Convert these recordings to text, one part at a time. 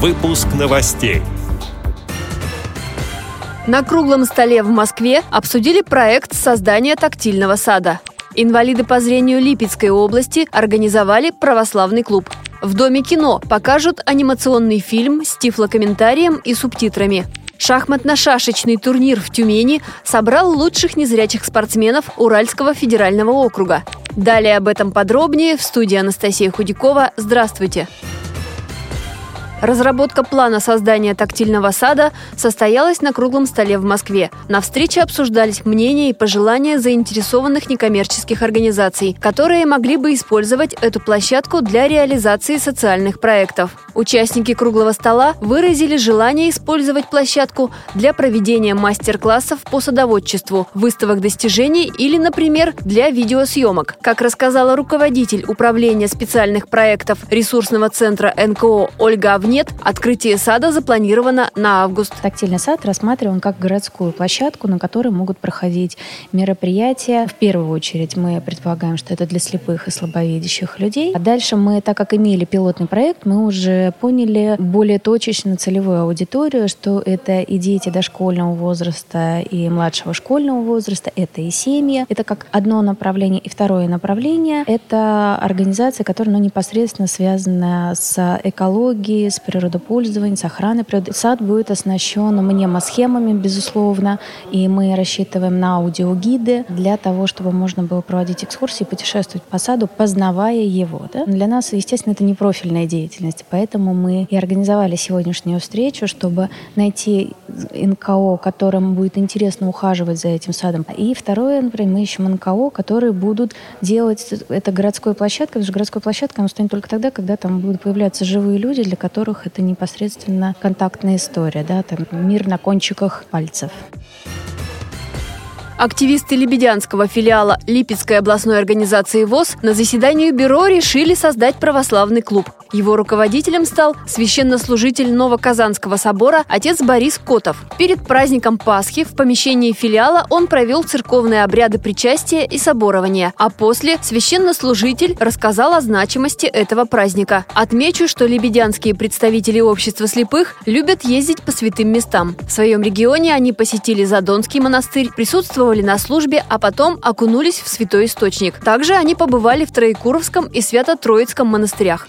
Выпуск новостей. На круглом столе в Москве обсудили проект создания тактильного сада. Инвалиды по зрению Липецкой области организовали православный клуб. В Доме кино покажут анимационный фильм с тифлокомментарием и субтитрами. Шахматно-шашечный турнир в Тюмени собрал лучших незрячих спортсменов Уральского федерального округа. Далее об этом подробнее в студии Анастасия Худякова. Здравствуйте! Разработка плана создания тактильного сада состоялась на круглом столе в Москве. На встрече обсуждались мнения и пожелания заинтересованных некоммерческих организаций, которые могли бы использовать эту площадку для реализации социальных проектов. Участники круглого стола выразили желание использовать площадку для проведения мастер-классов по садоводчеству, выставок достижений или, например, для видеосъемок. Как рассказала руководитель управления специальных проектов ресурсного центра НКО Ольга Авнин, нет, открытие сада запланировано на август. Тактильный сад рассматриваем как городскую площадку, на которой могут проходить мероприятия. В первую очередь мы предполагаем, что это для слепых и слабовидящих людей. А дальше мы, так как имели пилотный проект, мы уже поняли более точечно целевую аудиторию, что это и дети дошкольного возраста, и младшего школьного возраста, это и семьи. Это как одно направление. И второе направление — это организация, которая ну, непосредственно связана с экологией, с с природопользованием, с природы. Сад будет оснащен мнемосхемами, безусловно, и мы рассчитываем на аудиогиды для того, чтобы можно было проводить экскурсии, путешествовать по саду, познавая его. Да? Для нас, естественно, это не профильная деятельность, поэтому мы и организовали сегодняшнюю встречу, чтобы найти НКО, которым будет интересно ухаживать за этим садом. И второе, например, мы ищем НКО, которые будут делать это городской площадкой, потому что городской площадкой она станет только тогда, когда там будут появляться живые люди, для которых это непосредственно контактная история, да, там мир на кончиках пальцев. Активисты Лебедянского филиала Липецкой областной организации ВОЗ на заседании бюро решили создать православный клуб. Его руководителем стал священнослужитель Новоказанского собора отец Борис Котов. Перед праздником Пасхи в помещении филиала он провел церковные обряды причастия и соборования, а после священнослужитель рассказал о значимости этого праздника. Отмечу, что лебедянские представители общества слепых любят ездить по святым местам. В своем регионе они посетили Задонский монастырь, присутствовали присутствовали на службе, а потом окунулись в святой источник. Также они побывали в Троекуровском и Свято-Троицком монастырях.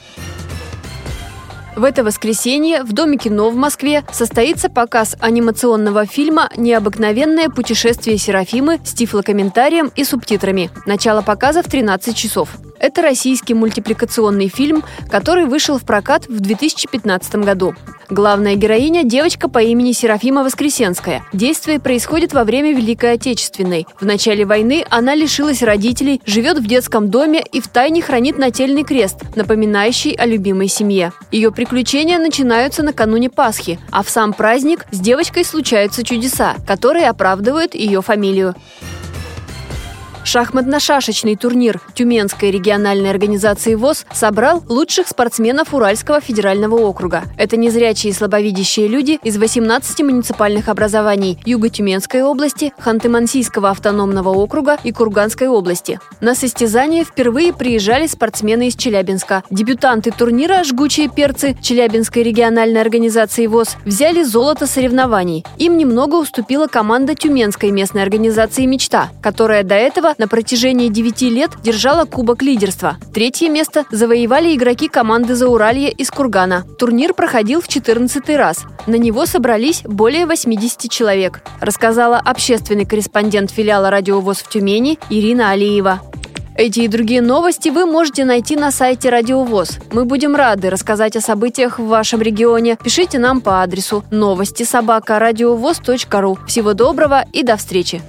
В это воскресенье в Доме кино в Москве состоится показ анимационного фильма «Необыкновенное путешествие Серафимы» с тифлокомментарием и субтитрами. Начало показа в 13 часов. Это российский мультипликационный фильм, который вышел в прокат в 2015 году. Главная героиня – девочка по имени Серафима Воскресенская. Действие происходит во время Великой Отечественной. В начале войны она лишилась родителей, живет в детском доме и втайне хранит нательный крест, напоминающий о любимой семье. Ее приключения начинаются накануне Пасхи, а в сам праздник с девочкой случаются чудеса, которые оправдывают ее фамилию. Шахматно-шашечный турнир Тюменской региональной организации ВОЗ собрал лучших спортсменов Уральского федерального округа. Это незрячие и слабовидящие люди из 18 муниципальных образований Юго-Тюменской области, Ханты-Мансийского автономного округа и Курганской области. На состязание впервые приезжали спортсмены из Челябинска. Дебютанты турнира «Жгучие перцы» Челябинской региональной организации ВОЗ взяли золото соревнований. Им немного уступила команда Тюменской местной организации «Мечта», которая до этого на протяжении 9 лет держала кубок лидерства. Третье место завоевали игроки команды Зауралья из Кургана. Турнир проходил в 14 раз. На него собрались более 80 человек, рассказала общественный корреспондент филиала «Радиовоз» в Тюмени Ирина Алиева. Эти и другие новости вы можете найти на сайте Радиовоз. Мы будем рады рассказать о событиях в вашем регионе. Пишите нам по адресу новости собака ру. Всего доброго и до встречи!